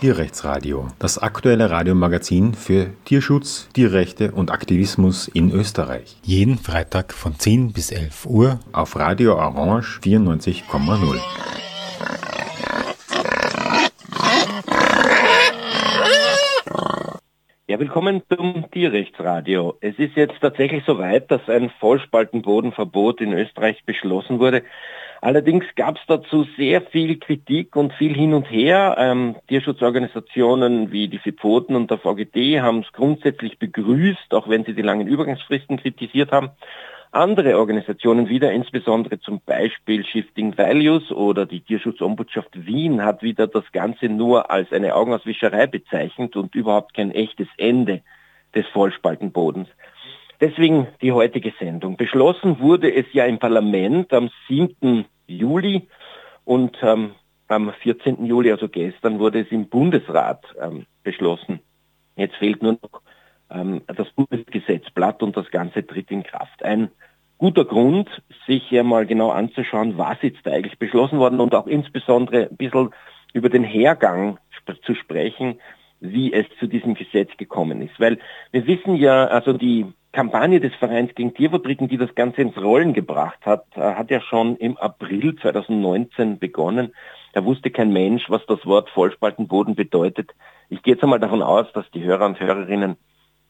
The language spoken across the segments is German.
Tierrechtsradio, das aktuelle Radiomagazin für Tierschutz, Tierrechte und Aktivismus in Österreich. Jeden Freitag von 10 bis 11 Uhr auf Radio Orange 94,0. Ja, willkommen zum Tierrechtsradio. Es ist jetzt tatsächlich so weit, dass ein Vollspaltenbodenverbot in Österreich beschlossen wurde. Allerdings gab es dazu sehr viel Kritik und viel hin und her. Ähm, Tierschutzorganisationen wie die FIPOTEN und der VGD haben es grundsätzlich begrüßt, auch wenn sie die langen Übergangsfristen kritisiert haben. Andere Organisationen wieder, insbesondere zum Beispiel Shifting Values oder die Tierschutzombudschaft Wien, hat wieder das Ganze nur als eine Augenauswischerei bezeichnet und überhaupt kein echtes Ende des Vollspaltenbodens. Deswegen die heutige Sendung. Beschlossen wurde es ja im Parlament am 7. Juli und ähm, am 14. Juli, also gestern, wurde es im Bundesrat ähm, beschlossen. Jetzt fehlt nur noch ähm, das Bundesgesetzblatt und das Ganze tritt in Kraft. Ein guter Grund, sich hier mal genau anzuschauen, was jetzt eigentlich beschlossen worden und auch insbesondere ein bisschen über den Hergang sp zu sprechen, wie es zu diesem Gesetz gekommen ist. Weil wir wissen ja, also die Kampagne des Vereins gegen Tierfabriken, die das Ganze ins Rollen gebracht hat, äh, hat ja schon im April 2019 begonnen. Da wusste kein Mensch, was das Wort Vollspaltenboden bedeutet. Ich gehe jetzt einmal davon aus, dass die Hörer und Hörerinnen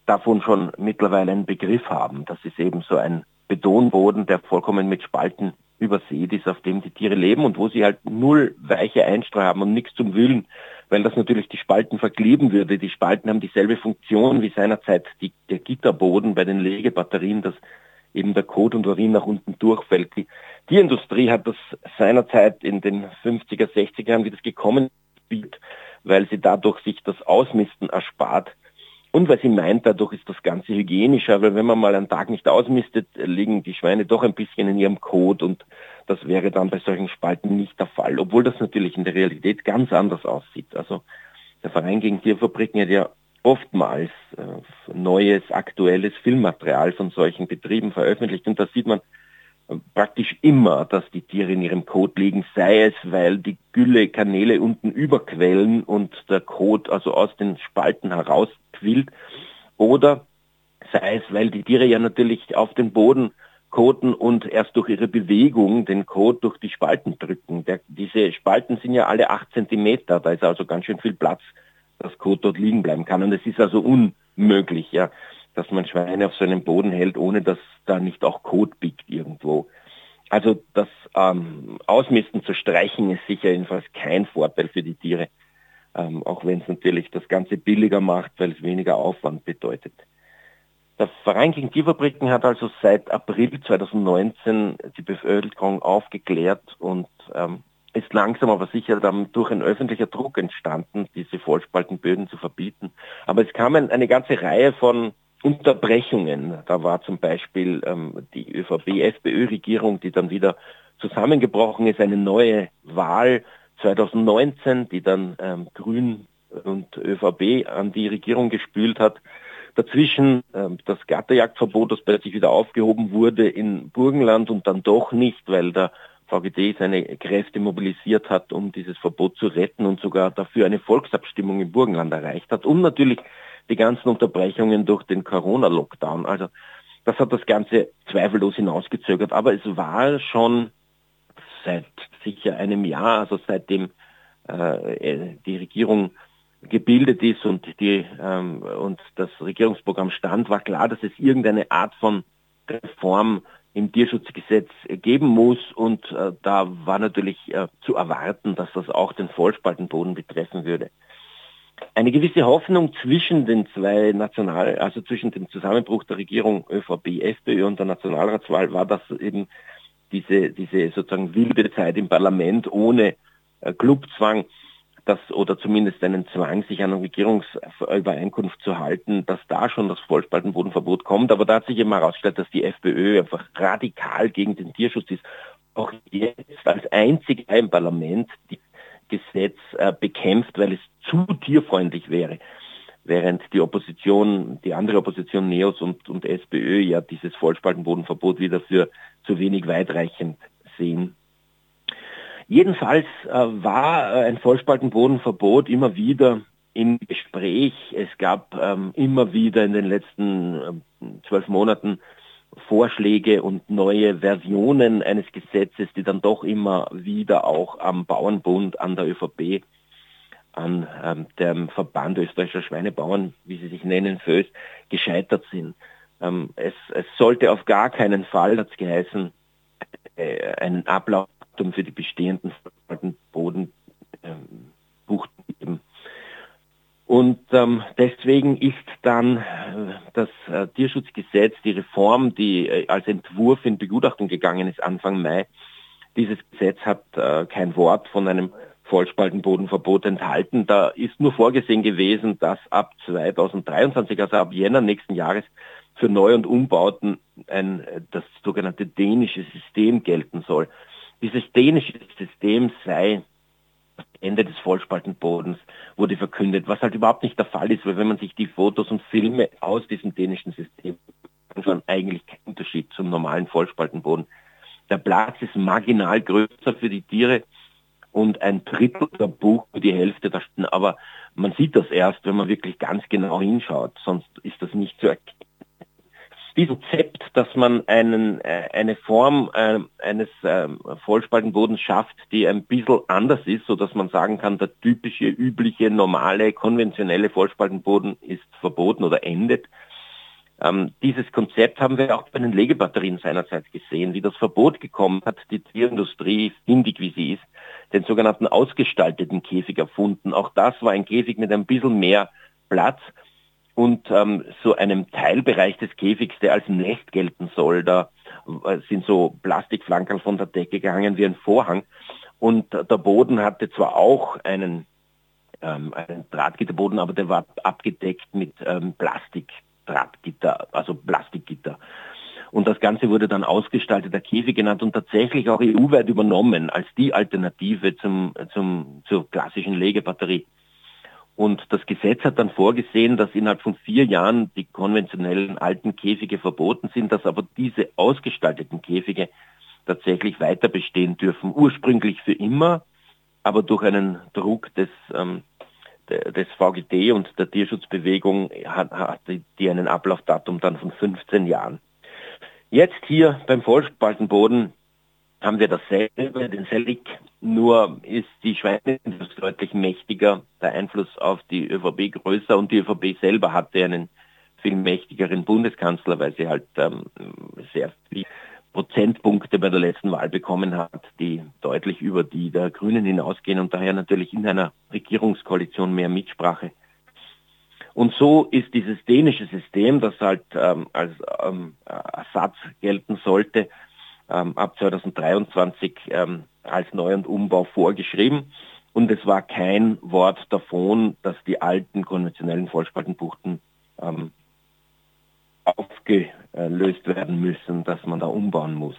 davon schon mittlerweile einen Begriff haben. Das ist eben so ein Betonboden, der vollkommen mit Spalten übersät ist, auf dem die Tiere leben und wo sie halt null weiche Einstreu haben und nichts zum Wühlen weil das natürlich die Spalten verkleben würde. Die Spalten haben dieselbe Funktion wie seinerzeit die, der Gitterboden bei den Legebatterien, dass eben der Kot und Urin nach unten durchfällt. Die Tierindustrie hat das seinerzeit in den 50er, 60er Jahren, wie das gekommen ist, weil sie dadurch sich das Ausmisten erspart. Und weil sie meint, dadurch ist das Ganze hygienischer, weil wenn man mal einen Tag nicht ausmistet, liegen die Schweine doch ein bisschen in ihrem Kot und das wäre dann bei solchen Spalten nicht der Fall, obwohl das natürlich in der Realität ganz anders aussieht. Also der Verein gegen Tierfabriken hat ja oftmals äh, neues, aktuelles Filmmaterial von solchen Betrieben veröffentlicht und da sieht man äh, praktisch immer, dass die Tiere in ihrem Kot liegen, sei es, weil die Gülle Kanäle unten überquellen und der Kot also aus den Spalten herausquillt oder sei es, weil die Tiere ja natürlich auf den Boden koten und erst durch ihre Bewegung den Kot durch die Spalten drücken. Der, diese Spalten sind ja alle acht Zentimeter, da ist also ganz schön viel Platz, dass Kot dort liegen bleiben kann. Und es ist also unmöglich, ja, dass man Schweine auf so einem Boden hält, ohne dass da nicht auch Kot biegt irgendwo. Also das ähm, Ausmisten zu streichen ist sicher jedenfalls kein Vorteil für die Tiere, ähm, auch wenn es natürlich das Ganze billiger macht, weil es weniger Aufwand bedeutet. Der Verein gegen Tierfabriken hat also seit April 2019 die Bevölkerung aufgeklärt und ähm, ist langsam aber sicher dann durch ein öffentlicher Druck entstanden, diese Vollspaltenböden zu verbieten. Aber es kam eine ganze Reihe von Unterbrechungen. Da war zum Beispiel ähm, die ÖVP-FPÖ-Regierung, die dann wieder zusammengebrochen ist, eine neue Wahl 2019, die dann ähm, Grün und ÖVP an die Regierung gespült hat. Dazwischen äh, das Gatterjagdverbot, das plötzlich wieder aufgehoben wurde in Burgenland und dann doch nicht, weil der VGD seine Kräfte mobilisiert hat, um dieses Verbot zu retten und sogar dafür eine Volksabstimmung im Burgenland erreicht hat. Und natürlich die ganzen Unterbrechungen durch den Corona-Lockdown. Also das hat das Ganze zweifellos hinausgezögert. Aber es war schon seit sicher einem Jahr, also seitdem äh, die Regierung gebildet ist und, die, ähm, und das Regierungsprogramm stand, war klar, dass es irgendeine Art von Reform im Tierschutzgesetz geben muss und äh, da war natürlich äh, zu erwarten, dass das auch den Vollspaltenboden betreffen würde. Eine gewisse Hoffnung zwischen den zwei National, also zwischen dem Zusammenbruch der Regierung ÖVP, FPÖ und der Nationalratswahl war, dass eben diese, diese sozusagen wilde Zeit im Parlament ohne äh, Clubzwang dass, oder zumindest einen Zwang, sich an eine Regierungsübereinkunft zu halten, dass da schon das Vollspaltenbodenverbot kommt. Aber da hat sich eben herausgestellt, dass die FPÖ einfach radikal gegen den Tierschutz ist. Auch jetzt als einzige im Parlament die Gesetz äh, bekämpft, weil es zu tierfreundlich wäre. Während die Opposition, die andere Opposition, NEOS und, und SPÖ, ja dieses Vollspaltenbodenverbot wieder für zu wenig weitreichend sehen. Jedenfalls äh, war äh, ein Vollspaltenbodenverbot immer wieder im Gespräch. Es gab ähm, immer wieder in den letzten ähm, zwölf Monaten Vorschläge und neue Versionen eines Gesetzes, die dann doch immer wieder auch am Bauernbund, an der ÖVP, an ähm, dem Verband österreichischer Schweinebauern, wie sie sich nennen, FÖS, gescheitert sind. Ähm, es, es, sollte auf gar keinen Fall, hat es geheißen, äh, einen Ablaufdatum für die bestehenden Bodenbuchten ähm, geben. Und ähm, deswegen ist dann äh, das äh, Tierschutzgesetz, die Reform, die äh, als Entwurf in Begutachtung gegangen ist Anfang Mai, dieses Gesetz hat äh, kein Wort von einem Vollspaltenbodenverbot enthalten. Da ist nur vorgesehen gewesen, dass ab 2023, also ab Jänner nächsten Jahres, für Neu- und Umbauten ein, das sogenannte dänische System gelten soll. Dieses dänische System sei Ende des Vollspaltenbodens wurde verkündet, was halt überhaupt nicht der Fall ist, weil wenn man sich die Fotos und Filme aus diesem dänischen System anschaut, eigentlich kein Unterschied zum normalen Vollspaltenboden. Der Platz ist marginal größer für die Tiere und ein Drittel der Buch die Hälfte da stehen. Aber man sieht das erst, wenn man wirklich ganz genau hinschaut, sonst ist das nicht zu erkennen diesem Konzept, dass man einen, äh, eine Form äh, eines äh, Vollspaltenbodens schafft, die ein bisschen anders ist, so dass man sagen kann, der typische, übliche, normale, konventionelle Vollspaltenboden ist verboten oder endet. Ähm, dieses Konzept haben wir auch bei den Legebatterien seinerzeit gesehen, wie das Verbot gekommen hat, die Tierindustrie, findig wie sie ist, den sogenannten ausgestalteten Käfig erfunden. Auch das war ein Käfig mit ein bisschen mehr Platz und ähm, so einem Teilbereich des Käfigs, der als Nest gelten soll. Da äh, sind so Plastikflankerl von der Decke gehangen wie ein Vorhang. Und der Boden hatte zwar auch einen, ähm, einen Drahtgitterboden, aber der war abgedeckt mit ähm, Plastikdrahtgitter, also Plastikgitter. Und das Ganze wurde dann ausgestalteter Käfig genannt und tatsächlich auch EU-weit übernommen als die Alternative zum, zum, zur klassischen Legebatterie. Und das Gesetz hat dann vorgesehen, dass innerhalb von vier Jahren die konventionellen alten Käfige verboten sind, dass aber diese ausgestalteten Käfige tatsächlich weiter bestehen dürfen. Ursprünglich für immer, aber durch einen Druck des, ähm, des VGT und der Tierschutzbewegung hat, hat die einen Ablaufdatum dann von 15 Jahren. Jetzt hier beim Vollspaltenboden haben wir dasselbe, den Selig, nur ist die Schweineindustrie deutlich mächtiger, der Einfluss auf die ÖVP größer und die ÖVP selber hatte einen viel mächtigeren Bundeskanzler, weil sie halt ähm, sehr viele Prozentpunkte bei der letzten Wahl bekommen hat, die deutlich über die der Grünen hinausgehen und daher natürlich in einer Regierungskoalition mehr Mitsprache. Und so ist dieses dänische System, das halt ähm, als ähm, Ersatz gelten sollte, ähm, ab 2023 ähm, als Neu- und Umbau vorgeschrieben. Und es war kein Wort davon, dass die alten konventionellen Vollspaltenbuchten ähm, aufgelöst werden müssen, dass man da umbauen muss.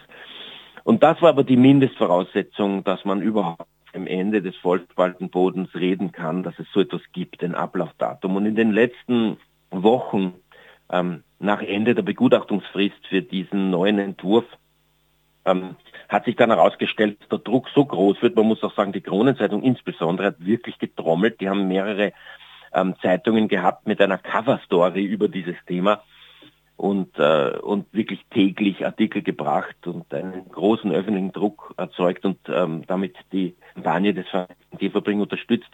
Und das war aber die Mindestvoraussetzung, dass man überhaupt am Ende des Vollspaltenbodens reden kann, dass es so etwas gibt, ein Ablaufdatum. Und in den letzten Wochen ähm, nach Ende der Begutachtungsfrist für diesen neuen Entwurf ähm, hat sich dann herausgestellt, dass der Druck so groß wird. Man muss auch sagen, die Kronenzeitung insbesondere hat wirklich getrommelt. Die haben mehrere ähm, Zeitungen gehabt mit einer Cover-Story über dieses Thema und, äh, und wirklich täglich Artikel gebracht und einen großen öffentlichen Druck erzeugt und ähm, damit die Kampagne des Vereins Tierverbringen unterstützt.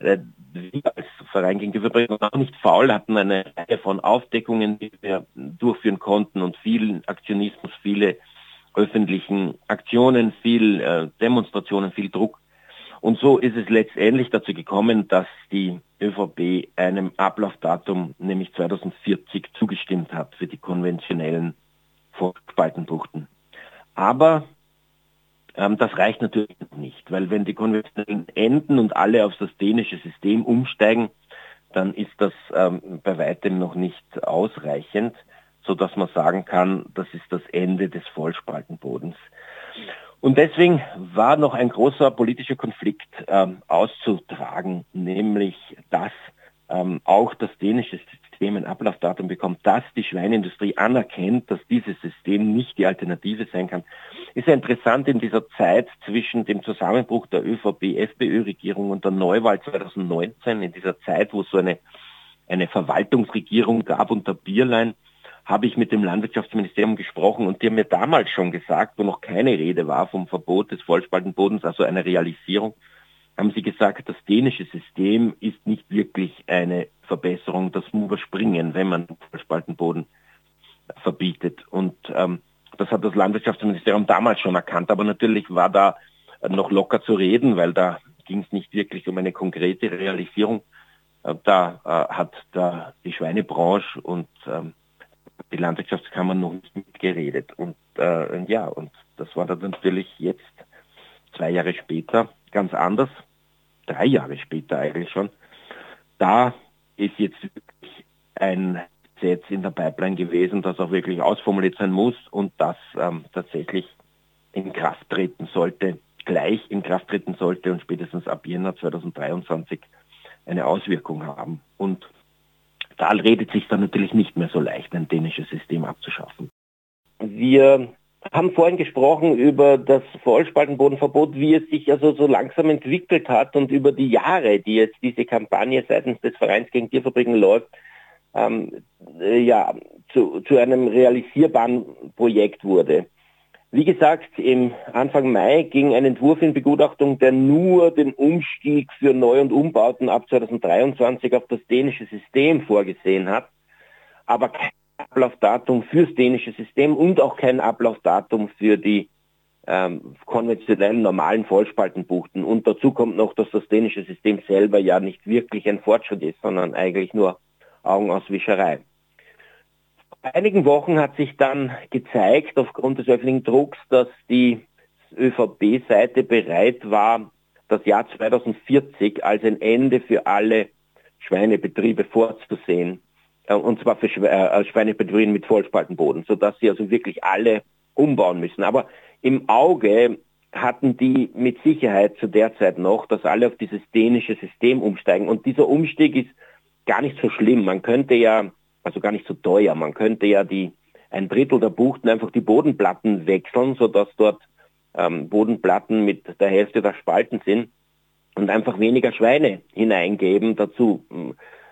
Äh, wir als Verein gegen Tierverbringen auch nicht faul, hatten eine Reihe von Aufdeckungen, die wir durchführen konnten und vielen Aktionismus, viele öffentlichen Aktionen, viel äh, Demonstrationen, viel Druck. Und so ist es letztendlich dazu gekommen, dass die ÖVP einem Ablaufdatum, nämlich 2040, zugestimmt hat für die konventionellen Vorspaltenbuchten. Aber ähm, das reicht natürlich nicht, weil wenn die konventionellen enden und alle auf das dänische System umsteigen, dann ist das ähm, bei weitem noch nicht ausreichend so dass man sagen kann, das ist das Ende des Vollspaltenbodens. Und deswegen war noch ein großer politischer Konflikt ähm, auszutragen, nämlich dass ähm, auch das dänische System ein Ablaufdatum bekommt, dass die Schweineindustrie anerkennt, dass dieses System nicht die Alternative sein kann. ist ja interessant in dieser Zeit zwischen dem Zusammenbruch der ÖVP-FPÖ-Regierung und der Neuwahl 2019, in dieser Zeit, wo es so eine, eine Verwaltungsregierung gab unter Bierlein, habe ich mit dem Landwirtschaftsministerium gesprochen und die haben mir damals schon gesagt, wo noch keine Rede war vom Verbot des Vollspaltenbodens, also einer Realisierung, haben sie gesagt, das dänische System ist nicht wirklich eine Verbesserung, das muss überspringen, wenn man Vollspaltenboden verbietet. Und ähm, das hat das Landwirtschaftsministerium damals schon erkannt, aber natürlich war da noch locker zu reden, weil da ging es nicht wirklich um eine konkrete Realisierung. Äh, da äh, hat da die Schweinebranche und ähm, die Landwirtschaftskammer noch nicht mitgeredet. Und äh, ja, und das war dann natürlich jetzt zwei Jahre später ganz anders, drei Jahre später eigentlich schon. Da ist jetzt wirklich ein Gesetz in der Pipeline gewesen, das auch wirklich ausformuliert sein muss und das ähm, tatsächlich in Kraft treten sollte, gleich in Kraft treten sollte und spätestens ab Jänner 2023 eine Auswirkung haben. Und da redet sich dann natürlich nicht mehr so leicht, ein dänisches System abzuschaffen. Wir haben vorhin gesprochen über das Vollspaltenbodenverbot, wie es sich also so langsam entwickelt hat und über die Jahre, die jetzt diese Kampagne seitens des Vereins gegen Tierfabriken läuft, ähm, äh, ja, zu, zu einem realisierbaren Projekt wurde. Wie gesagt, im Anfang Mai ging ein Entwurf in Begutachtung, der nur den Umstieg für Neu- und Umbauten ab 2023 auf das dänische System vorgesehen hat, aber kein Ablaufdatum fürs dänische System und auch kein Ablaufdatum für die ähm, konventionellen normalen Vollspaltenbuchten. Und dazu kommt noch, dass das dänische System selber ja nicht wirklich ein Fortschritt ist, sondern eigentlich nur Augenauswischerei einigen Wochen hat sich dann gezeigt, aufgrund des öffentlichen Drucks, dass die ÖVP-Seite bereit war, das Jahr 2040 als ein Ende für alle Schweinebetriebe vorzusehen. Äh, und zwar für äh, Schweinebetriebe mit Vollspaltenboden, sodass sie also wirklich alle umbauen müssen. Aber im Auge hatten die mit Sicherheit zu der Zeit noch, dass alle auf dieses dänische System umsteigen. Und dieser Umstieg ist gar nicht so schlimm. Man könnte ja also gar nicht so teuer. Man könnte ja die ein Drittel der Buchten einfach die Bodenplatten wechseln, sodass dort ähm, Bodenplatten mit der Hälfte der Spalten sind und einfach weniger Schweine hineingeben. Dazu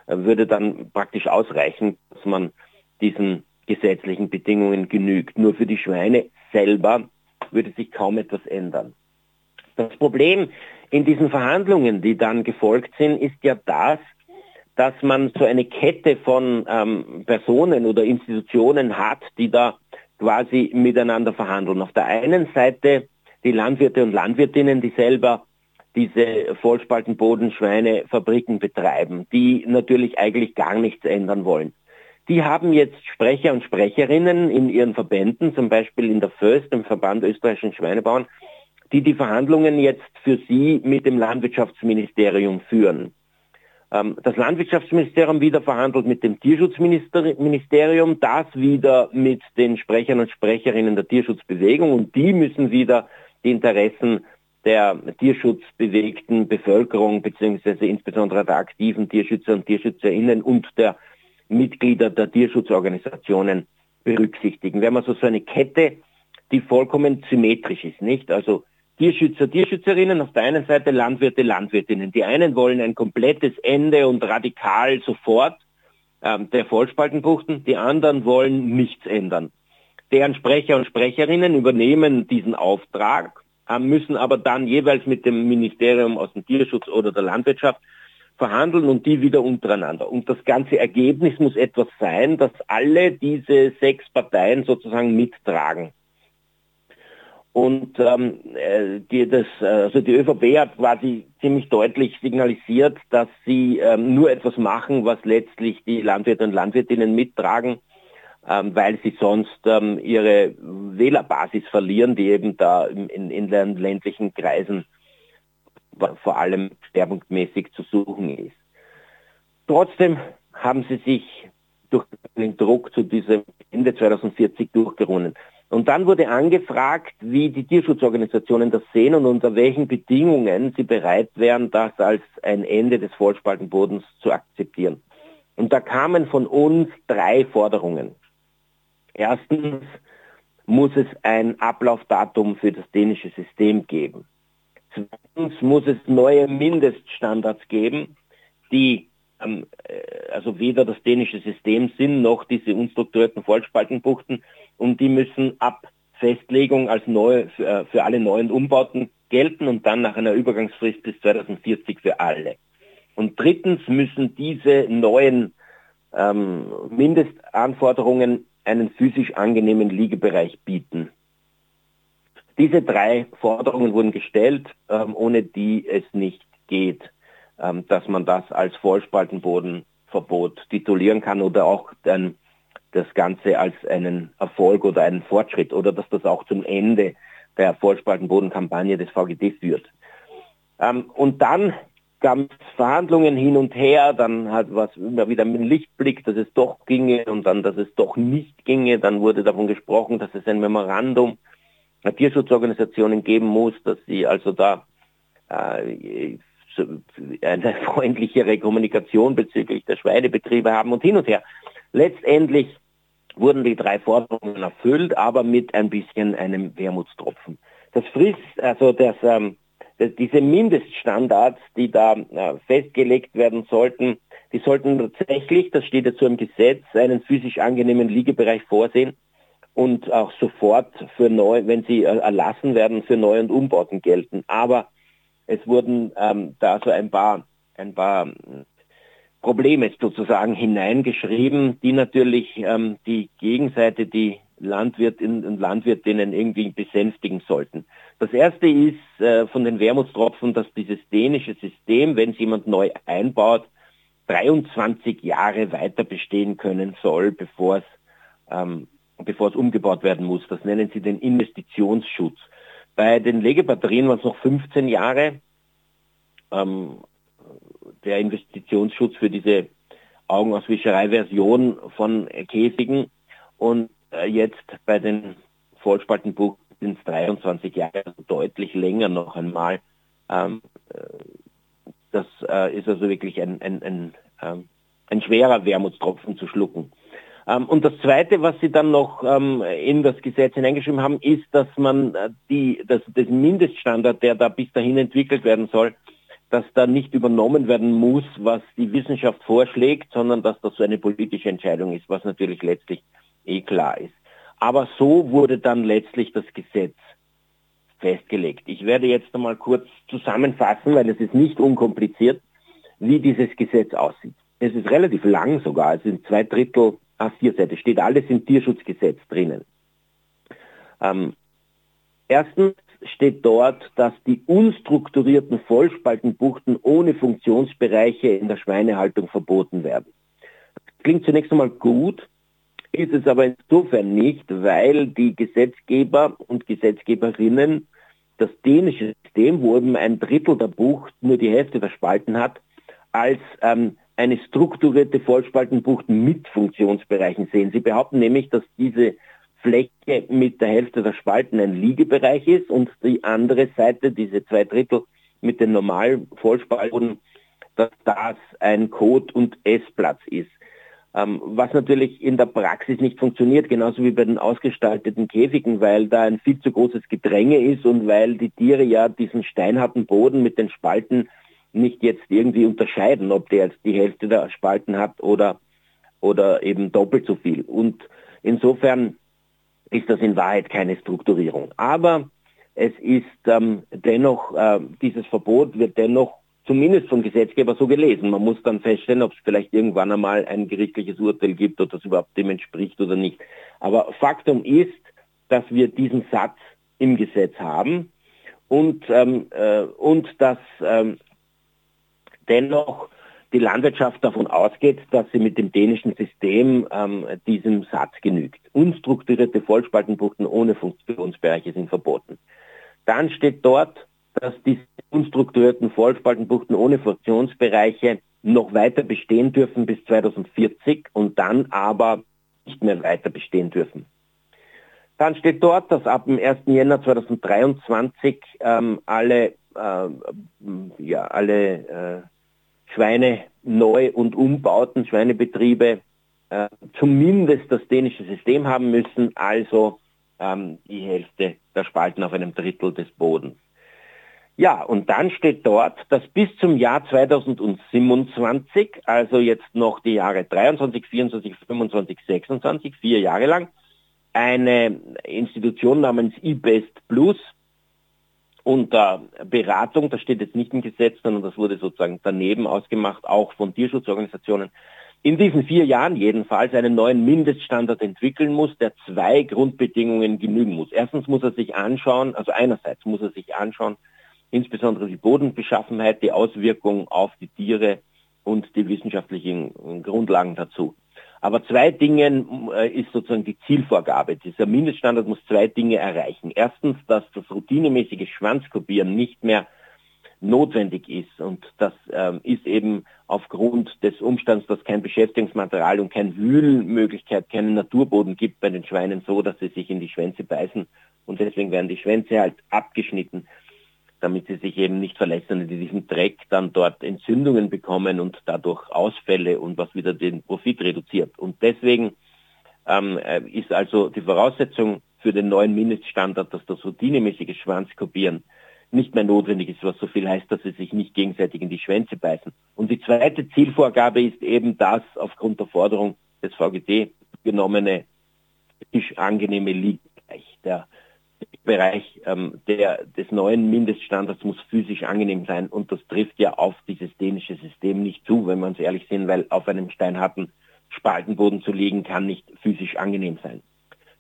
äh, würde dann praktisch ausreichen, dass man diesen gesetzlichen Bedingungen genügt. Nur für die Schweine selber würde sich kaum etwas ändern. Das Problem in diesen Verhandlungen, die dann gefolgt sind, ist ja das, dass man so eine Kette von ähm, Personen oder Institutionen hat, die da quasi miteinander verhandeln. Auf der einen Seite die Landwirte und Landwirtinnen, die selber diese Vollspaltenbodenschweinefabriken betreiben, die natürlich eigentlich gar nichts ändern wollen. Die haben jetzt Sprecher und Sprecherinnen in ihren Verbänden, zum Beispiel in der FÖST, dem Verband österreichischen Schweinebauern, die die Verhandlungen jetzt für sie mit dem Landwirtschaftsministerium führen. Ähm, das Landwirtschaftsministerium wieder verhandelt mit dem Tierschutzministerium, das wieder mit den Sprechern und Sprecherinnen der Tierschutzbewegung und die müssen wieder die Interessen der tierschutzbewegten Bevölkerung beziehungsweise insbesondere der aktiven Tierschützer und Tierschützerinnen und der Mitglieder der Tierschutzorganisationen berücksichtigen. Wir haben also so eine Kette, die vollkommen symmetrisch ist, nicht? Also Tierschützer, Tierschützerinnen, auf der einen Seite Landwirte, Landwirtinnen. Die einen wollen ein komplettes Ende und radikal sofort ähm, der Vollspaltenbuchten, die anderen wollen nichts ändern. Deren Sprecher und Sprecherinnen übernehmen diesen Auftrag, äh, müssen aber dann jeweils mit dem Ministerium aus dem Tierschutz oder der Landwirtschaft verhandeln und die wieder untereinander. Und das ganze Ergebnis muss etwas sein, dass alle diese sechs Parteien sozusagen mittragen. Und ähm, äh, die, das, also die ÖVP hat quasi ziemlich deutlich signalisiert, dass sie ähm, nur etwas machen, was letztlich die Landwirte und Landwirtinnen mittragen, ähm, weil sie sonst ähm, ihre Wählerbasis verlieren, die eben da in, in den ländlichen Kreisen vor allem schwerpunktmäßig zu suchen ist. Trotzdem haben sie sich durch den Druck zu diesem Ende 2040 durchgerungen. Und dann wurde angefragt, wie die Tierschutzorganisationen das sehen und unter welchen Bedingungen sie bereit wären, das als ein Ende des Vollspaltenbodens zu akzeptieren. Und da kamen von uns drei Forderungen. Erstens muss es ein Ablaufdatum für das dänische System geben. Zweitens muss es neue Mindeststandards geben, die ähm, äh, also weder das dänische System sind noch diese unstrukturierten Vollspaltenbuchten und die müssen ab Festlegung als neu für, äh, für alle neuen Umbauten gelten und dann nach einer Übergangsfrist bis 2040 für alle. Und drittens müssen diese neuen ähm, Mindestanforderungen einen physisch angenehmen Liegebereich bieten. Diese drei Forderungen wurden gestellt, ähm, ohne die es nicht geht, ähm, dass man das als Vollspaltenbodenverbot titulieren kann oder auch dann das Ganze als einen Erfolg oder einen Fortschritt oder dass das auch zum Ende der Vollspaltenbodenkampagne des VGD führt. Ähm, und dann gab es Verhandlungen hin und her, dann hat was immer wieder mit Lichtblick, dass es doch ginge und dann, dass es doch nicht ginge. Dann wurde davon gesprochen, dass es ein Memorandum der Tierschutzorganisationen geben muss, dass sie also da äh, eine freundlichere Kommunikation bezüglich der Schweinebetriebe haben und hin und her. Letztendlich wurden die drei Forderungen erfüllt, aber mit ein bisschen einem Wermutstropfen. Das Frist, also das, ähm, diese Mindeststandards, die da äh, festgelegt werden sollten, die sollten tatsächlich, das steht dazu im Gesetz, einen physisch angenehmen Liegebereich vorsehen und auch sofort für neu, wenn sie äh, erlassen werden, für Neu- und Umbauten gelten. Aber es wurden ähm, da so ein paar, ein paar Probleme sozusagen hineingeschrieben, die natürlich ähm, die Gegenseite, die Landwirtinnen und Landwirtinnen irgendwie besänftigen sollten. Das erste ist äh, von den Wermutstropfen, dass dieses dänische System, wenn es jemand neu einbaut, 23 Jahre weiter bestehen können soll, bevor es, ähm, bevor es umgebaut werden muss. Das nennen sie den Investitionsschutz. Bei den Legebatterien waren es noch 15 Jahre. Ähm, der Investitionsschutz für diese Augenauswischerei-Version von Käfigen. Und äh, jetzt bei den Vollspaltenbuch sind es 23 Jahre, also deutlich länger noch einmal. Ähm, äh, das äh, ist also wirklich ein, ein, ein, ähm, ein schwerer Wermutstropfen zu schlucken. Ähm, und das Zweite, was Sie dann noch in das Gesetz hineingeschrieben haben, ist, dass man die, das, das Mindeststandard, der da bis dahin entwickelt werden soll, dass da nicht übernommen werden muss, was die Wissenschaft vorschlägt, sondern dass das so eine politische Entscheidung ist, was natürlich letztlich eh klar ist. Aber so wurde dann letztlich das Gesetz festgelegt. Ich werde jetzt einmal kurz zusammenfassen, weil es ist nicht unkompliziert, wie dieses Gesetz aussieht. Es ist relativ lang sogar, es sind zwei Drittel A4-Seite, steht alles im Tierschutzgesetz drinnen. Ähm, erstens steht dort, dass die unstrukturierten Vollspaltenbuchten ohne Funktionsbereiche in der Schweinehaltung verboten werden. klingt zunächst einmal gut, ist es aber insofern nicht, weil die Gesetzgeber und Gesetzgeberinnen das dänische System, wo eben ein Drittel der Bucht nur die Hälfte der Spalten hat, als ähm, eine strukturierte Vollspaltenbucht mit Funktionsbereichen sehen. Sie behaupten nämlich, dass diese Fläche mit der Hälfte der Spalten ein Liegebereich ist und die andere Seite, diese zwei Drittel mit den normalen Vollspalten, dass das ein Code- und Essplatz ist. Ähm, was natürlich in der Praxis nicht funktioniert, genauso wie bei den ausgestalteten Käfigen, weil da ein viel zu großes Gedränge ist und weil die Tiere ja diesen steinharten Boden mit den Spalten nicht jetzt irgendwie unterscheiden, ob der jetzt die Hälfte der Spalten hat oder, oder eben doppelt so viel. Und insofern ist das in Wahrheit keine Strukturierung. Aber es ist ähm, dennoch, äh, dieses Verbot wird dennoch zumindest vom Gesetzgeber so gelesen. Man muss dann feststellen, ob es vielleicht irgendwann einmal ein gerichtliches Urteil gibt, ob das überhaupt dem entspricht oder nicht. Aber Faktum ist, dass wir diesen Satz im Gesetz haben und, ähm, äh, und dass ähm, dennoch die Landwirtschaft davon ausgeht, dass sie mit dem dänischen System ähm, diesem Satz genügt. Unstrukturierte Vollspaltenbuchten ohne Funktionsbereiche sind verboten. Dann steht dort, dass die unstrukturierten Vollspaltenbuchten ohne Funktionsbereiche noch weiter bestehen dürfen bis 2040 und dann aber nicht mehr weiter bestehen dürfen. Dann steht dort, dass ab dem 1. Jänner 2023 ähm, alle, äh, ja, alle äh, Schweine neu und umbauten Schweinebetriebe äh, zumindest das dänische System haben müssen, also ähm, die Hälfte der Spalten auf einem Drittel des Bodens. Ja, und dann steht dort, dass bis zum Jahr 2027, also jetzt noch die Jahre 23, 24, 25, 26, vier Jahre lang, eine Institution namens eBest Plus unter Beratung, das steht jetzt nicht im Gesetz, sondern das wurde sozusagen daneben ausgemacht, auch von Tierschutzorganisationen, in diesen vier Jahren jedenfalls einen neuen Mindeststandard entwickeln muss, der zwei Grundbedingungen genügen muss. Erstens muss er sich anschauen, also einerseits muss er sich anschauen, insbesondere die Bodenbeschaffenheit, die Auswirkungen auf die Tiere und die wissenschaftlichen Grundlagen dazu. Aber zwei Dinge äh, ist sozusagen die Zielvorgabe. Dieser Mindeststandard muss zwei Dinge erreichen. Erstens, dass das routinemäßige Schwanzkopieren nicht mehr notwendig ist. Und das ähm, ist eben aufgrund des Umstands, dass kein Beschäftigungsmaterial und keine Wühlmöglichkeit, keinen Naturboden gibt bei den Schweinen so, dass sie sich in die Schwänze beißen. Und deswegen werden die Schwänze halt abgeschnitten damit sie sich eben nicht verletzen und in diesem Dreck dann dort Entzündungen bekommen und dadurch Ausfälle und was wieder den Profit reduziert. Und deswegen ähm, äh, ist also die Voraussetzung für den neuen Mindeststandard, dass das routinemäßige Schwanzkopieren nicht mehr notwendig ist, was so viel heißt, dass sie sich nicht gegenseitig in die Schwänze beißen. Und die zweite Zielvorgabe ist eben das aufgrund der Forderung des VGT genommene angenehme Liegbereich. Der Bereich ähm, der, des neuen Mindeststandards muss physisch angenehm sein und das trifft ja auf dieses dänische System nicht zu, wenn man es ehrlich sehen, weil auf einem steinharten Spaltenboden zu liegen kann nicht physisch angenehm sein.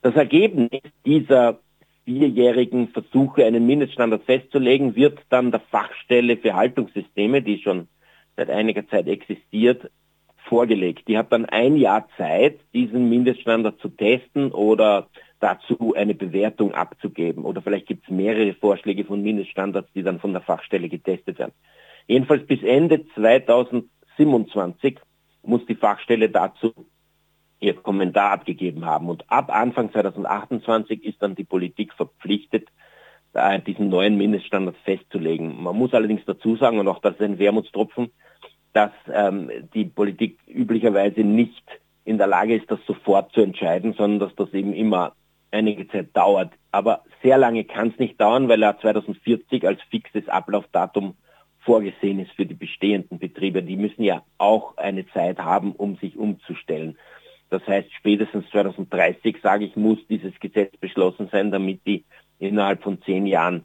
Das Ergebnis dieser vierjährigen Versuche, einen Mindeststandard festzulegen, wird dann der Fachstelle für Haltungssysteme, die schon seit einiger Zeit existiert, vorgelegt. Die hat dann ein Jahr Zeit, diesen Mindeststandard zu testen oder dazu eine Bewertung abzugeben. Oder vielleicht gibt es mehrere Vorschläge von Mindeststandards, die dann von der Fachstelle getestet werden. Jedenfalls bis Ende 2027 muss die Fachstelle dazu ihr Kommentar abgegeben haben. Und ab Anfang 2028 ist dann die Politik verpflichtet, diesen neuen Mindeststandard festzulegen. Man muss allerdings dazu sagen, und auch das ist ein Wermutstropfen, dass ähm, die Politik üblicherweise nicht in der Lage ist, das sofort zu entscheiden, sondern dass das eben immer einige Zeit dauert. Aber sehr lange kann es nicht dauern, weil er 2040 als fixes Ablaufdatum vorgesehen ist für die bestehenden Betriebe. Die müssen ja auch eine Zeit haben, um sich umzustellen. Das heißt, spätestens 2030, sage ich, muss dieses Gesetz beschlossen sein, damit die innerhalb von zehn Jahren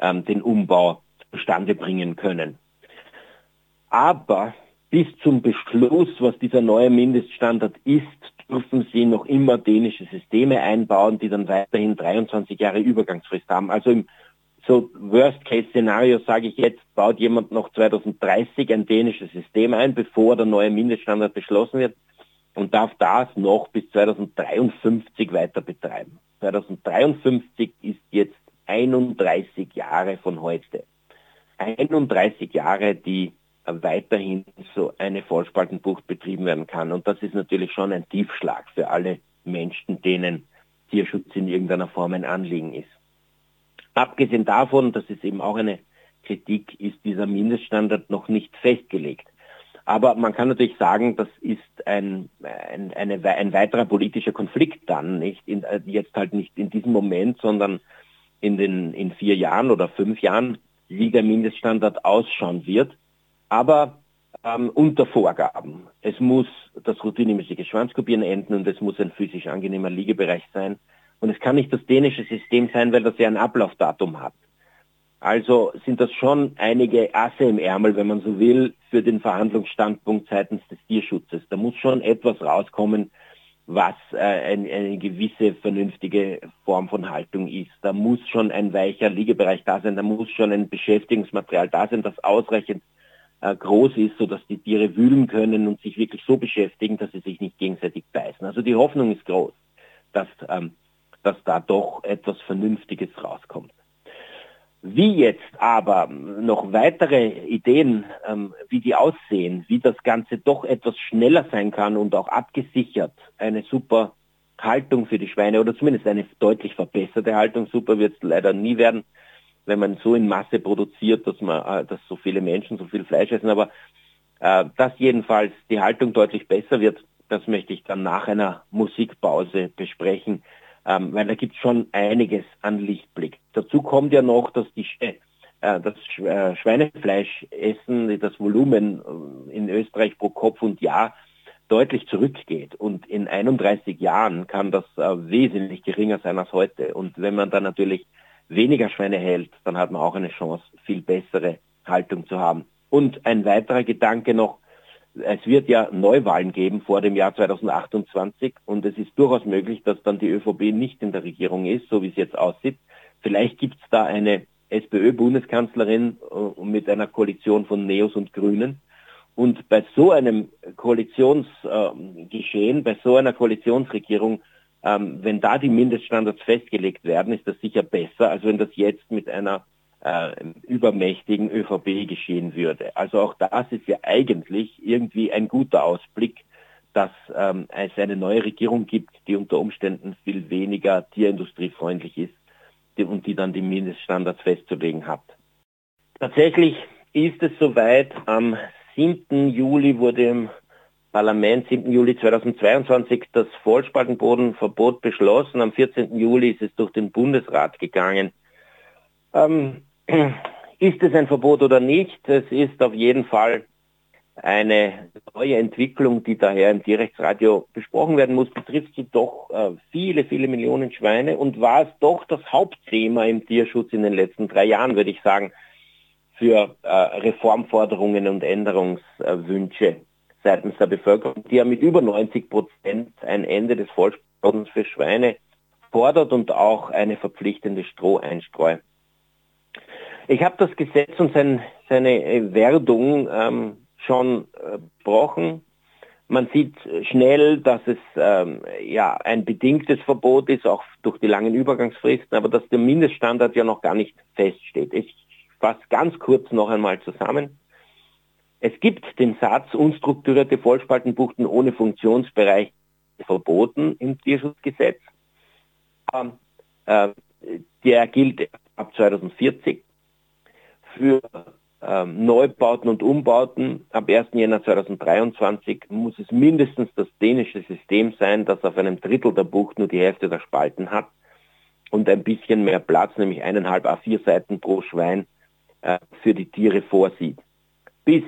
ähm, den Umbau zustande bringen können. Aber bis zum Beschluss, was dieser neue Mindeststandard ist, dürfen sie noch immer dänische Systeme einbauen, die dann weiterhin 23 Jahre Übergangsfrist haben. Also im so Worst-Case-Szenario sage ich jetzt, baut jemand noch 2030 ein dänisches System ein, bevor der neue Mindeststandard beschlossen wird und darf das noch bis 2053 weiter betreiben. 2053 ist jetzt 31 Jahre von heute. 31 Jahre, die weiterhin so eine Vollspaltenbucht betrieben werden kann. Und das ist natürlich schon ein Tiefschlag für alle Menschen, denen Tierschutz in irgendeiner Form ein Anliegen ist. Abgesehen davon, das ist eben auch eine Kritik, ist dieser Mindeststandard noch nicht festgelegt. Aber man kann natürlich sagen, das ist ein, ein, eine, ein weiterer politischer Konflikt dann, nicht in, äh, jetzt halt nicht in diesem Moment, sondern in den in vier Jahren oder fünf Jahren, wie der Mindeststandard ausschauen wird aber ähm, unter Vorgaben. Es muss das routinemäßige Schwanzkopieren enden und es muss ein physisch angenehmer Liegebereich sein. Und es kann nicht das dänische System sein, weil das ja ein Ablaufdatum hat. Also sind das schon einige Asse im Ärmel, wenn man so will, für den Verhandlungsstandpunkt seitens des Tierschutzes. Da muss schon etwas rauskommen, was äh, ein, eine gewisse vernünftige Form von Haltung ist. Da muss schon ein weicher Liegebereich da sein, da muss schon ein Beschäftigungsmaterial da sein, das ausreichend äh, groß ist, sodass die Tiere wühlen können und sich wirklich so beschäftigen, dass sie sich nicht gegenseitig beißen. Also die Hoffnung ist groß, dass, ähm, dass da doch etwas Vernünftiges rauskommt. Wie jetzt aber noch weitere Ideen, ähm, wie die aussehen, wie das Ganze doch etwas schneller sein kann und auch abgesichert, eine super Haltung für die Schweine oder zumindest eine deutlich verbesserte Haltung, super wird es leider nie werden, wenn man so in Masse produziert, dass man, äh, dass so viele Menschen so viel Fleisch essen. Aber äh, dass jedenfalls die Haltung deutlich besser wird, das möchte ich dann nach einer Musikpause besprechen. ähm, weil da gibt es schon einiges an Lichtblick. Dazu kommt ja noch, dass die äh, das äh, Schweinefleischessen, das Volumen äh, in Österreich pro Kopf und Jahr deutlich zurückgeht. Und in 31 Jahren kann das wesentlich geringer sein als heute. Und wenn man dann natürlich weniger Schweine hält, dann hat man auch eine Chance, viel bessere Haltung zu haben. Und ein weiterer Gedanke noch, es wird ja Neuwahlen geben vor dem Jahr 2028 und es ist durchaus möglich, dass dann die ÖVP nicht in der Regierung ist, so wie es jetzt aussieht. Vielleicht gibt es da eine SPÖ-Bundeskanzlerin äh, mit einer Koalition von Neos und Grünen. Und bei so einem Koalitionsgeschehen, äh, bei so einer Koalitionsregierung, ähm, wenn da die Mindeststandards festgelegt werden, ist das sicher besser, als wenn das jetzt mit einer äh, übermächtigen ÖVP geschehen würde. Also auch das ist ja eigentlich irgendwie ein guter Ausblick, dass ähm, es eine neue Regierung gibt, die unter Umständen viel weniger tierindustриefreundlich ist die, und die dann die Mindeststandards festzulegen hat. Tatsächlich ist es soweit, am 7. Juli wurde im Parlament 7. Juli 2022 das Vollspaltenbodenverbot beschlossen. Am 14. Juli ist es durch den Bundesrat gegangen. Ähm, ist es ein Verbot oder nicht? Es ist auf jeden Fall eine neue Entwicklung, die daher im Tierrechtsradio besprochen werden muss, betrifft sie doch äh, viele, viele Millionen Schweine und war es doch das Hauptthema im Tierschutz in den letzten drei Jahren, würde ich sagen, für äh, Reformforderungen und Änderungswünsche seitens der Bevölkerung, die ja mit über 90 Prozent ein Ende des Vollspordens für Schweine fordert und auch eine verpflichtende Stroheinstreu. Ich habe das Gesetz und sein, seine Werdung ähm, schon äh. Man sieht schnell, dass es ähm, ja ein bedingtes Verbot ist, auch durch die langen Übergangsfristen, aber dass der Mindeststandard ja noch gar nicht feststeht. Ich fasse ganz kurz noch einmal zusammen. Es gibt den Satz, unstrukturierte Vollspaltenbuchten ohne Funktionsbereich verboten im Tierschutzgesetz. Ähm, äh, der gilt ab 2040 für ähm, Neubauten und Umbauten. Ab 1. Jänner 2023 muss es mindestens das dänische System sein, das auf einem Drittel der Bucht nur die Hälfte der Spalten hat und ein bisschen mehr Platz, nämlich eineinhalb A4 Seiten pro Schwein äh, für die Tiere vorsieht. Bis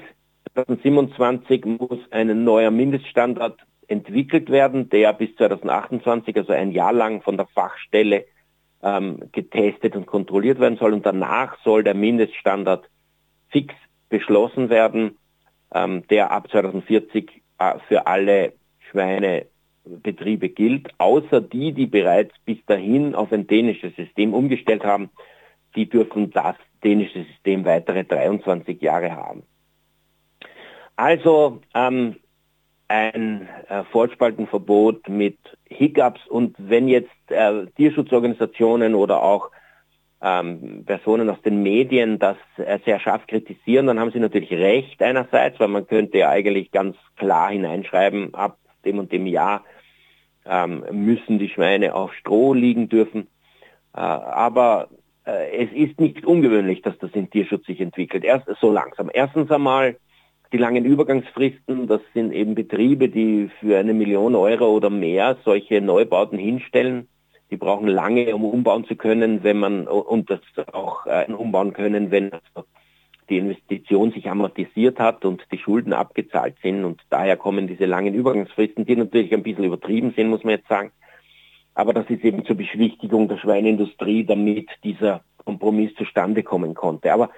2027 muss ein neuer Mindeststandard entwickelt werden, der bis 2028, also ein Jahr lang von der Fachstelle ähm, getestet und kontrolliert werden soll. Und danach soll der Mindeststandard fix beschlossen werden, ähm, der ab 2040 äh, für alle Schweinebetriebe gilt, außer die, die bereits bis dahin auf ein dänisches System umgestellt haben, die dürfen das dänische System weitere 23 Jahre haben. Also ähm, ein äh, Vollspaltenverbot mit Hiccups und wenn jetzt äh, Tierschutzorganisationen oder auch ähm, Personen aus den Medien das äh, sehr scharf kritisieren, dann haben sie natürlich recht einerseits, weil man könnte ja eigentlich ganz klar hineinschreiben, ab dem und dem Jahr ähm, müssen die Schweine auf Stroh liegen dürfen. Äh, aber äh, es ist nicht ungewöhnlich, dass das in Tierschutz sich entwickelt. Erst so langsam. Erstens einmal die langen Übergangsfristen, das sind eben Betriebe, die für eine Million Euro oder mehr solche Neubauten hinstellen. Die brauchen lange, um umbauen zu können, wenn man und das auch äh, umbauen können, wenn die Investition sich amortisiert hat und die Schulden abgezahlt sind. Und daher kommen diese langen Übergangsfristen, die natürlich ein bisschen übertrieben sind, muss man jetzt sagen. Aber das ist eben zur Beschwichtigung der Schweineindustrie, damit dieser Kompromiss zustande kommen konnte. Aber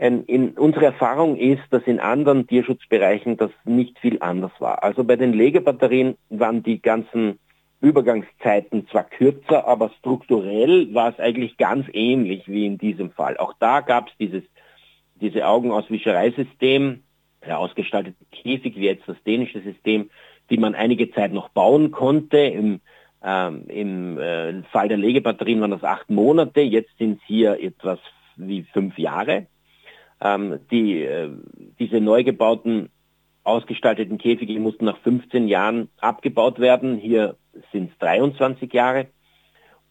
ähm, in, unsere Erfahrung ist, dass in anderen Tierschutzbereichen das nicht viel anders war. Also bei den Legebatterien waren die ganzen Übergangszeiten zwar kürzer, aber strukturell war es eigentlich ganz ähnlich wie in diesem Fall. Auch da gab es dieses diese Augenauswischereisystem, der ausgestaltete Käfig, wie jetzt das dänische System, die man einige Zeit noch bauen konnte. Im, ähm, im äh, Fall der Legebatterien waren das acht Monate, jetzt sind es hier etwas wie fünf Jahre. Ähm, die, äh, diese neu gebauten ausgestalteten Käfige mussten nach 15 Jahren abgebaut werden. Hier sind es 23 Jahre.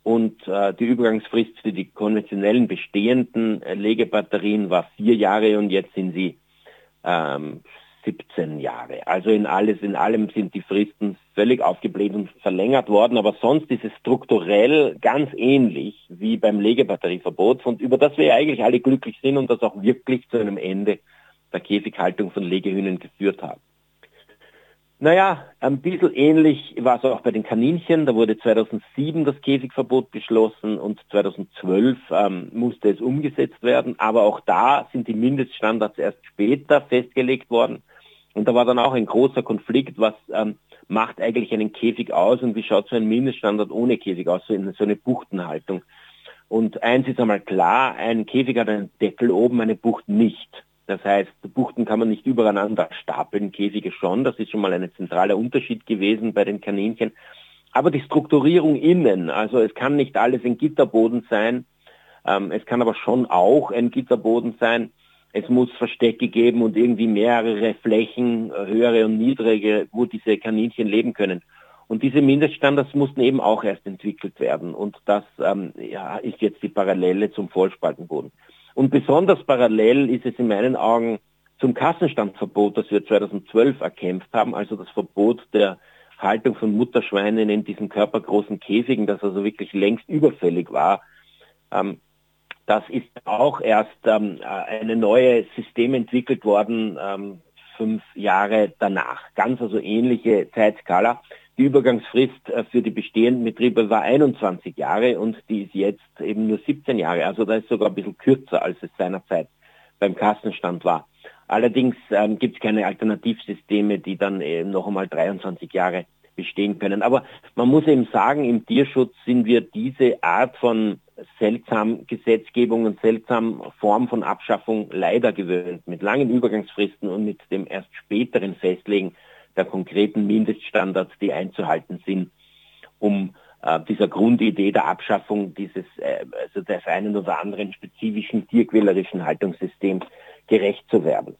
Und äh, die Übergangsfrist für die konventionellen bestehenden äh, Legebatterien war vier Jahre und jetzt sind sie ähm, 17 Jahre. Also in alles, in allem sind die Fristen völlig aufgebläht und verlängert worden, aber sonst ist es strukturell ganz ähnlich wie beim Legebatterieverbot, und über das wir eigentlich alle glücklich sind und das auch wirklich zu einem Ende der Käfighaltung von Legehühnen geführt hat. Naja, ein bisschen ähnlich war es auch bei den Kaninchen. Da wurde 2007 das Käfigverbot beschlossen und 2012 ähm, musste es umgesetzt werden. Aber auch da sind die Mindeststandards erst später festgelegt worden. Und da war dann auch ein großer Konflikt, was ähm, macht eigentlich einen Käfig aus und wie schaut so ein Mindeststandard ohne Käfig aus, so, in, so eine Buchtenhaltung. Und eins ist einmal klar, ein Käfig hat einen Deckel oben, eine Bucht nicht. Das heißt, Buchten kann man nicht übereinander stapeln, Käfige schon. Das ist schon mal ein zentraler Unterschied gewesen bei den Kaninchen. Aber die Strukturierung innen, also es kann nicht alles ein Gitterboden sein, ähm, es kann aber schon auch ein Gitterboden sein. Es muss Verstecke geben und irgendwie mehrere Flächen, höhere und niedrige, wo diese Kaninchen leben können. Und diese Mindeststandards mussten eben auch erst entwickelt werden. Und das ähm, ja, ist jetzt die Parallele zum Vollspaltenboden. Und besonders parallel ist es in meinen Augen zum Kassenstandverbot, das wir 2012 erkämpft haben, also das Verbot der Haltung von Mutterschweinen in diesen körpergroßen Käfigen, das also wirklich längst überfällig war. Ähm, das ist auch erst ähm, eine neue System entwickelt worden, ähm, fünf Jahre danach. Ganz also ähnliche Zeitskala. Die Übergangsfrist äh, für die bestehenden Betriebe war 21 Jahre und die ist jetzt eben nur 17 Jahre. Also da ist sogar ein bisschen kürzer, als es seinerzeit beim Kassenstand war. Allerdings ähm, gibt es keine Alternativsysteme, die dann eben noch einmal 23 Jahre bestehen können. Aber man muss eben sagen, im Tierschutz sind wir diese Art von seltsam Gesetzgebung und seltsam Form von Abschaffung leider gewöhnt, mit langen Übergangsfristen und mit dem erst späteren Festlegen der konkreten Mindeststandards, die einzuhalten sind, um äh, dieser Grundidee der Abschaffung dieses, äh, also des einen oder anderen spezifischen tierquälerischen Haltungssystems gerecht zu werden.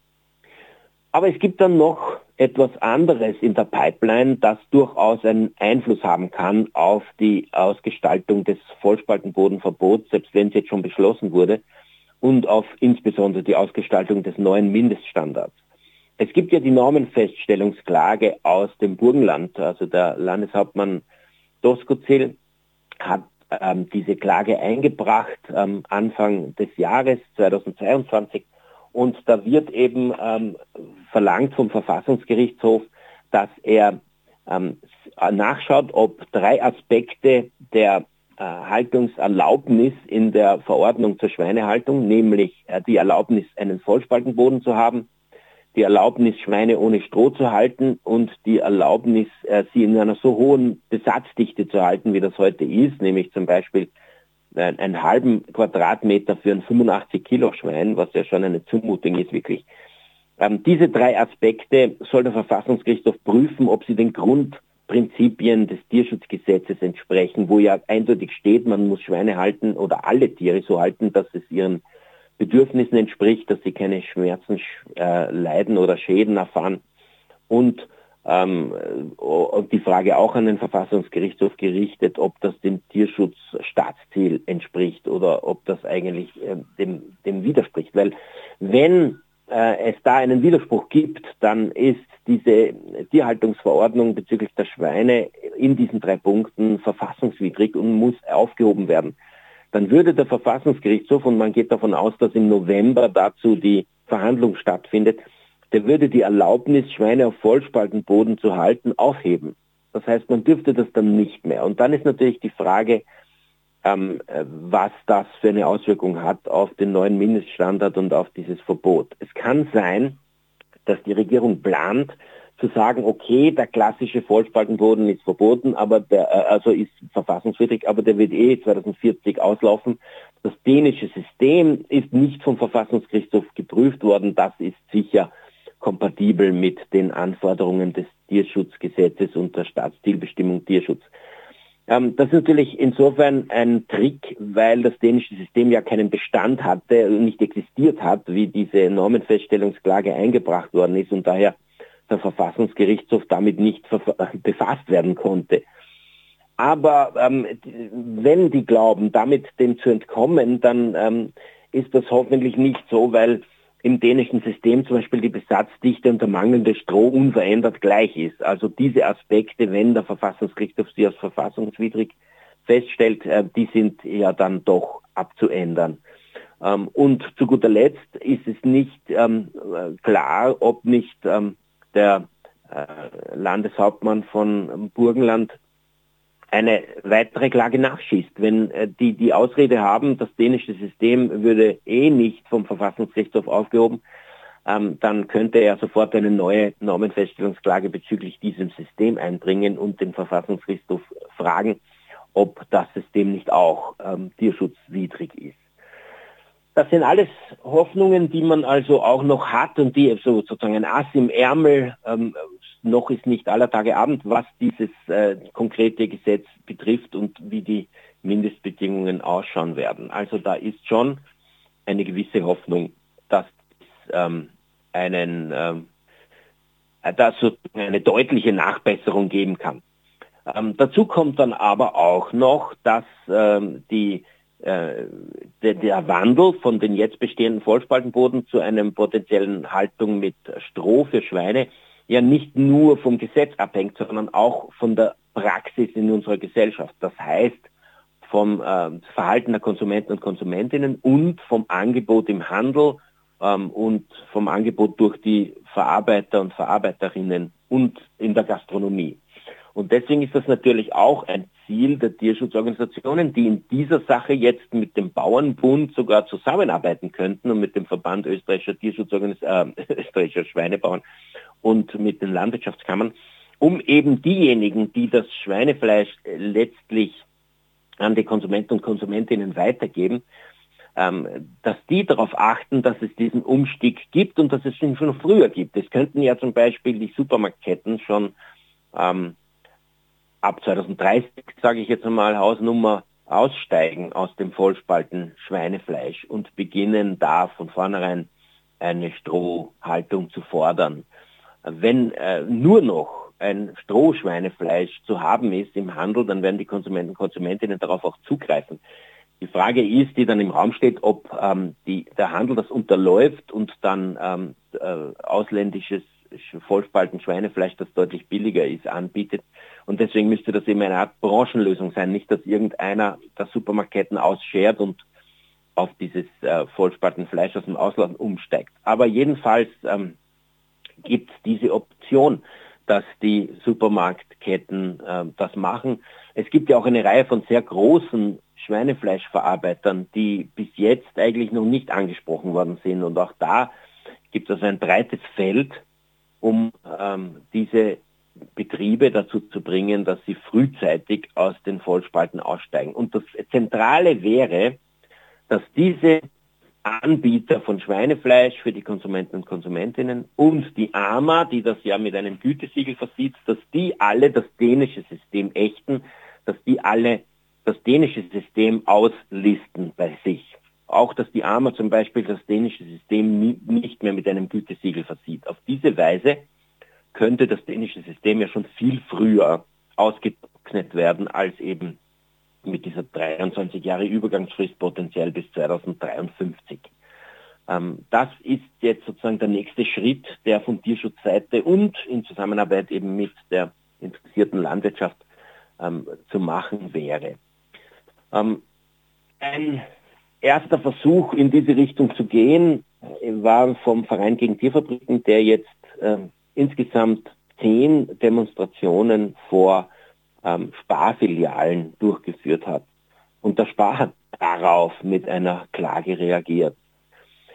Aber es gibt dann noch etwas anderes in der Pipeline, das durchaus einen Einfluss haben kann auf die Ausgestaltung des Vollspaltenbodenverbots, selbst wenn es jetzt schon beschlossen wurde, und auf insbesondere die Ausgestaltung des neuen Mindeststandards. Es gibt ja die Normenfeststellungsklage aus dem Burgenland. Also der Landeshauptmann Doskozil hat ähm, diese Klage eingebracht ähm, Anfang des Jahres 2022 und da wird eben ähm, verlangt vom Verfassungsgerichtshof, dass er ähm, nachschaut, ob drei Aspekte der äh, Haltungserlaubnis in der Verordnung zur Schweinehaltung, nämlich äh, die Erlaubnis, einen Vollspaltenboden zu haben, die Erlaubnis, Schweine ohne Stroh zu halten und die Erlaubnis, äh, sie in einer so hohen Besatzdichte zu halten, wie das heute ist, nämlich zum Beispiel äh, einen halben Quadratmeter für ein 85 Kilo Schwein, was ja schon eine Zumutung ist, wirklich. Ähm, diese drei Aspekte soll der Verfassungsgerichtshof prüfen, ob sie den Grundprinzipien des Tierschutzgesetzes entsprechen, wo ja eindeutig steht, man muss Schweine halten oder alle Tiere so halten, dass es ihren Bedürfnissen entspricht, dass sie keine Schmerzen äh, leiden oder Schäden erfahren. Und ähm, die Frage auch an den Verfassungsgerichtshof gerichtet, ob das dem Tierschutzstaatsziel entspricht oder ob das eigentlich äh, dem, dem widerspricht. Weil wenn äh, es da einen Widerspruch gibt, dann ist diese Tierhaltungsverordnung bezüglich der Schweine in diesen drei Punkten verfassungswidrig und muss aufgehoben werden dann würde der Verfassungsgerichtshof, und man geht davon aus, dass im November dazu die Verhandlung stattfindet, der würde die Erlaubnis, Schweine auf Vollspaltenboden zu halten, aufheben. Das heißt, man dürfte das dann nicht mehr. Und dann ist natürlich die Frage, ähm, äh, was das für eine Auswirkung hat auf den neuen Mindeststandard und auf dieses Verbot. Es kann sein, dass die Regierung plant, zu sagen, okay, der klassische Vollspaltenboden ist verboten, aber der, äh, also ist verfassungswidrig, aber der wird eh 2040 auslaufen. Das dänische System ist nicht vom Verfassungsgerichtshof geprüft worden. Das ist sicher kompatibel mit den Anforderungen des Tierschutzgesetzes und der Staatszielbestimmung Tierschutz. Ähm, das ist natürlich insofern ein Trick, weil das dänische System ja keinen Bestand hatte und nicht existiert hat, wie diese Normenfeststellungsklage eingebracht worden ist und daher der Verfassungsgerichtshof damit nicht befasst werden konnte. Aber ähm, wenn die glauben, damit dem zu entkommen, dann ähm, ist das hoffentlich nicht so, weil im dänischen System zum Beispiel die Besatzdichte und der mangelnde Stroh unverändert gleich ist. Also diese Aspekte, wenn der Verfassungsgerichtshof sie als verfassungswidrig feststellt, äh, die sind ja dann doch abzuändern. Ähm, und zu guter Letzt ist es nicht ähm, klar, ob nicht ähm, der äh, Landeshauptmann von Burgenland eine weitere Klage nachschießt. Wenn äh, die die Ausrede haben, das dänische System würde eh nicht vom Verfassungsgerichtshof aufgehoben, ähm, dann könnte er sofort eine neue Normenfeststellungsklage bezüglich diesem System einbringen und den Verfassungsgerichtshof fragen, ob das System nicht auch ähm, tierschutzwidrig ist. Das sind alles Hoffnungen, die man also auch noch hat und die so sozusagen ein Ass im Ärmel ähm, noch ist nicht aller Tage Abend, was dieses äh, konkrete Gesetz betrifft und wie die Mindestbedingungen ausschauen werden. Also da ist schon eine gewisse Hoffnung, dass es ähm, einen, ähm, dass es eine deutliche Nachbesserung geben kann. Ähm, dazu kommt dann aber auch noch, dass ähm, die, äh, der, der, Wandel von den jetzt bestehenden Vollspaltenboden zu einem potenziellen Haltung mit Stroh für Schweine ja nicht nur vom Gesetz abhängt, sondern auch von der Praxis in unserer Gesellschaft. Das heißt, vom äh, Verhalten der Konsumenten und Konsumentinnen und vom Angebot im Handel ähm, und vom Angebot durch die Verarbeiter und Verarbeiterinnen und in der Gastronomie. Und deswegen ist das natürlich auch ein Ziel der Tierschutzorganisationen, die in dieser Sache jetzt mit dem Bauernbund sogar zusammenarbeiten könnten und mit dem Verband österreichischer Tierschutzorganisationen, äh, österreichischer Schweinebauern und mit den Landwirtschaftskammern, um eben diejenigen, die das Schweinefleisch letztlich an die Konsumenten und Konsumentinnen weitergeben, ähm, dass die darauf achten, dass es diesen Umstieg gibt und dass es ihn schon früher gibt. Es könnten ja zum Beispiel die Supermarktketten schon ähm, ab 2030, sage ich jetzt einmal, Hausnummer aussteigen aus dem Vollspalten Schweinefleisch und beginnen da von vornherein eine Strohhaltung zu fordern wenn äh, nur noch ein Strohschweinefleisch zu haben ist im Handel, dann werden die Konsumenten und Konsumentinnen darauf auch zugreifen. Die Frage ist, die dann im Raum steht, ob ähm, die, der Handel das unterläuft und dann ähm, äh, ausländisches Vollspalten Schweinefleisch, das deutlich billiger ist, anbietet. Und deswegen müsste das eben eine Art Branchenlösung sein, nicht dass irgendeiner der Supermarktketten ausschert und auf dieses äh, Vollspaltenfleisch aus dem Ausland umsteigt. Aber jedenfalls ähm, gibt es diese Option, dass die Supermarktketten äh, das machen. Es gibt ja auch eine Reihe von sehr großen Schweinefleischverarbeitern, die bis jetzt eigentlich noch nicht angesprochen worden sind. Und auch da gibt es ein breites Feld, um ähm, diese Betriebe dazu zu bringen, dass sie frühzeitig aus den Vollspalten aussteigen. Und das Zentrale wäre, dass diese Anbieter von Schweinefleisch für die Konsumenten und Konsumentinnen und die AMA, die das ja mit einem Gütesiegel versieht, dass die alle das dänische System ächten, dass die alle das dänische System auslisten bei sich. Auch, dass die AMA zum Beispiel das dänische System nicht mehr mit einem Gütesiegel versieht. Auf diese Weise könnte das dänische System ja schon viel früher ausgetrocknet werden als eben mit dieser 23 Jahre Übergangsfrist potenziell bis 2053. Ähm, das ist jetzt sozusagen der nächste Schritt, der von Tierschutzseite und in Zusammenarbeit eben mit der interessierten Landwirtschaft ähm, zu machen wäre. Ähm, ein erster Versuch in diese Richtung zu gehen war vom Verein gegen Tierfabriken, der jetzt äh, insgesamt zehn Demonstrationen vor ähm, Sparfilialen durchgeführt hat. Und der Spar hat darauf mit einer Klage reagiert.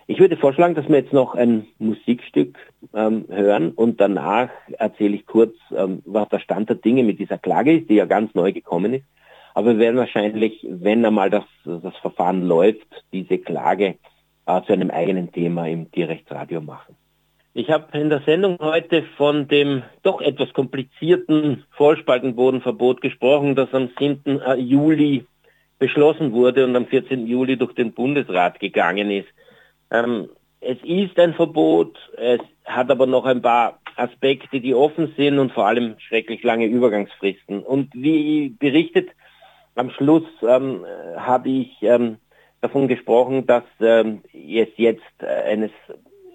Ich würde vorschlagen, dass wir jetzt noch ein Musikstück ähm, hören und danach erzähle ich kurz, ähm, was der Stand der Dinge mit dieser Klage ist, die ja ganz neu gekommen ist. Aber wir werden wahrscheinlich, wenn einmal das, das Verfahren läuft, diese Klage äh, zu einem eigenen Thema im Tierrechtsradio machen. Ich habe in der Sendung heute von dem doch etwas komplizierten Vollspaltenbodenverbot gesprochen, das am 7. Äh, Juli beschlossen wurde und am 14. Juli durch den Bundesrat gegangen ist. Ähm, es ist ein Verbot, es hat aber noch ein paar Aspekte, die offen sind und vor allem schrecklich lange Übergangsfristen. Und wie berichtet, am Schluss ähm, habe ich ähm, davon gesprochen, dass ähm, es jetzt äh, eines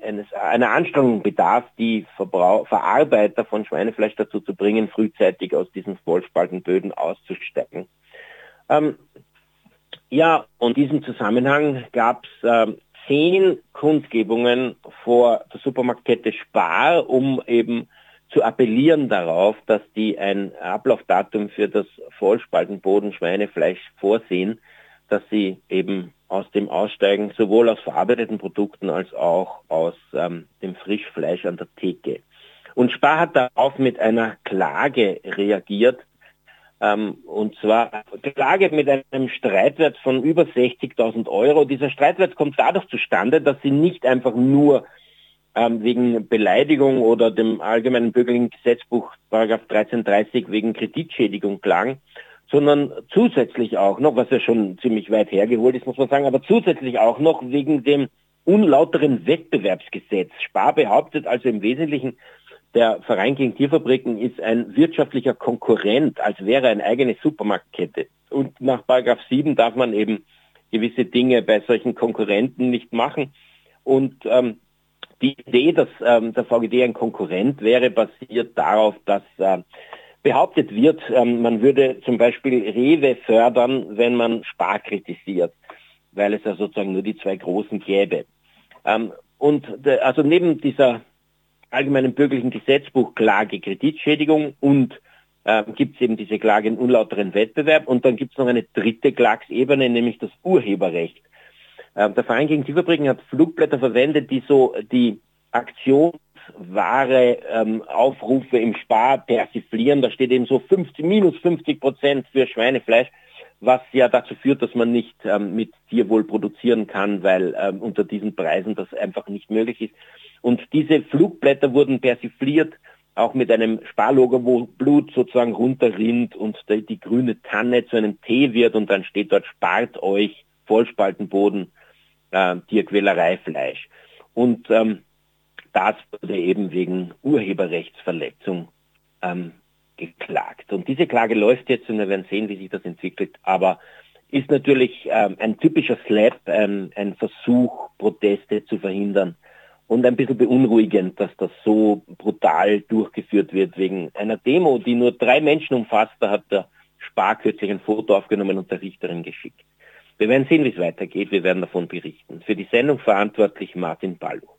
eines, einer Anstrengung bedarf, die Verbrauch, Verarbeiter von Schweinefleisch dazu zu bringen, frühzeitig aus diesen Vollspaltenböden auszusteigen. Ähm, ja, und in diesem Zusammenhang gab es äh, zehn Kundgebungen vor der Supermarktkette Spar, um eben zu appellieren darauf, dass die ein Ablaufdatum für das Vollspaltenboden Schweinefleisch vorsehen, dass sie eben aus dem Aussteigen sowohl aus verarbeiteten Produkten als auch aus ähm, dem Frischfleisch an der Theke. Und Spar hat darauf mit einer Klage reagiert, ähm, und zwar Klage mit einem Streitwert von über 60.000 Euro. Dieser Streitwert kommt dadurch zustande, dass sie nicht einfach nur ähm, wegen Beleidigung oder dem allgemeinen bürgerlichen Gesetzbuch Paragraph 1330 wegen Kreditschädigung klagen, sondern zusätzlich auch noch, was ja schon ziemlich weit hergeholt ist, muss man sagen, aber zusätzlich auch noch wegen dem unlauteren Wettbewerbsgesetz. Spar behauptet also im Wesentlichen, der Verein gegen Tierfabriken ist ein wirtschaftlicher Konkurrent, als wäre eine eigene Supermarktkette. Und nach Paragraph 7 darf man eben gewisse Dinge bei solchen Konkurrenten nicht machen. Und ähm, die Idee, dass ähm, der VGD ein Konkurrent wäre, basiert darauf, dass äh, behauptet wird, ähm, man würde zum Beispiel Rewe fördern, wenn man Spar kritisiert, weil es ja sozusagen nur die zwei großen gäbe. Ähm, und de, also neben dieser allgemeinen bürgerlichen Gesetzbuch Klage Kreditschädigung und äh, gibt es eben diese Klage in unlauteren Wettbewerb und dann gibt es noch eine dritte Klagsebene, nämlich das Urheberrecht. Äh, der Verein gegen Tierfabriken hat Flugblätter verwendet, die so die aktionswahre ähm, Aufrufe im Spar persiflieren. Da steht eben so 50, minus 50 Prozent für Schweinefleisch, was ja dazu führt, dass man nicht ähm, mit Tierwohl produzieren kann, weil ähm, unter diesen Preisen das einfach nicht möglich ist. Und diese Flugblätter wurden persifliert, auch mit einem Sparlogo, wo Blut sozusagen runterrinnt und die, die grüne Tanne zu einem T wird und dann steht dort, spart euch Vollspaltenboden, äh, Tierquälereifleisch. Und ähm, das wurde eben wegen Urheberrechtsverletzung ähm, geklagt. Und diese Klage läuft jetzt und wir werden sehen, wie sich das entwickelt. Aber ist natürlich ähm, ein typischer Slap, ähm, ein Versuch, Proteste zu verhindern und ein bisschen beunruhigend, dass das so brutal durchgeführt wird wegen einer Demo, die nur drei Menschen umfasst. Da hat der Spar kürzlich ein Foto aufgenommen und der Richterin geschickt. Wir werden sehen, wie es weitergeht. Wir werden davon berichten. Für die Sendung verantwortlich Martin Ballo.